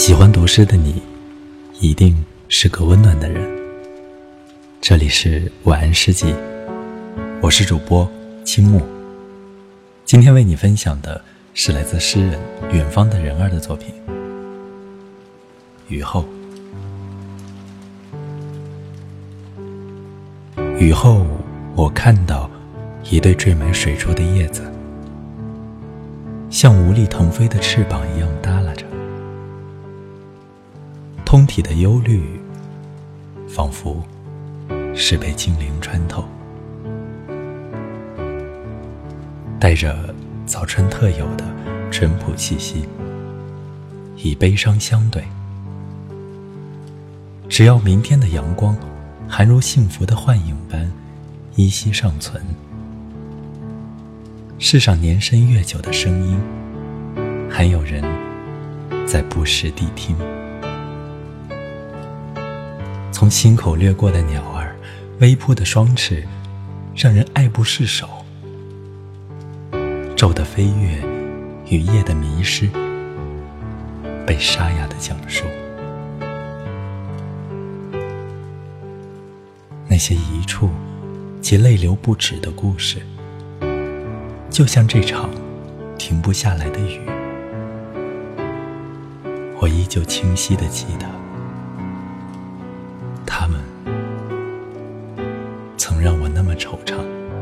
喜欢读诗的你，一定是个温暖的人。这里是晚安诗集，我是主播青木。今天为你分享的是来自诗人远方的人儿的作品《雨后》。雨后，我看到一对缀满水珠的叶子，像无力腾飞的翅膀一样耷拉着。通体的忧虑，仿佛是被精灵穿透，带着早春特有的淳朴气息，以悲伤相对。只要明天的阳光还如幸福的幻影般依稀尚存，世上年深月久的声音，还有人在不时谛听。从心口掠过的鸟儿，微扑的双翅，让人爱不释手。昼的飞跃，与夜的迷失，被沙哑的讲述。那些一处及泪流不止的故事，就像这场停不下来的雨，我依旧清晰的记得。那么惆怅。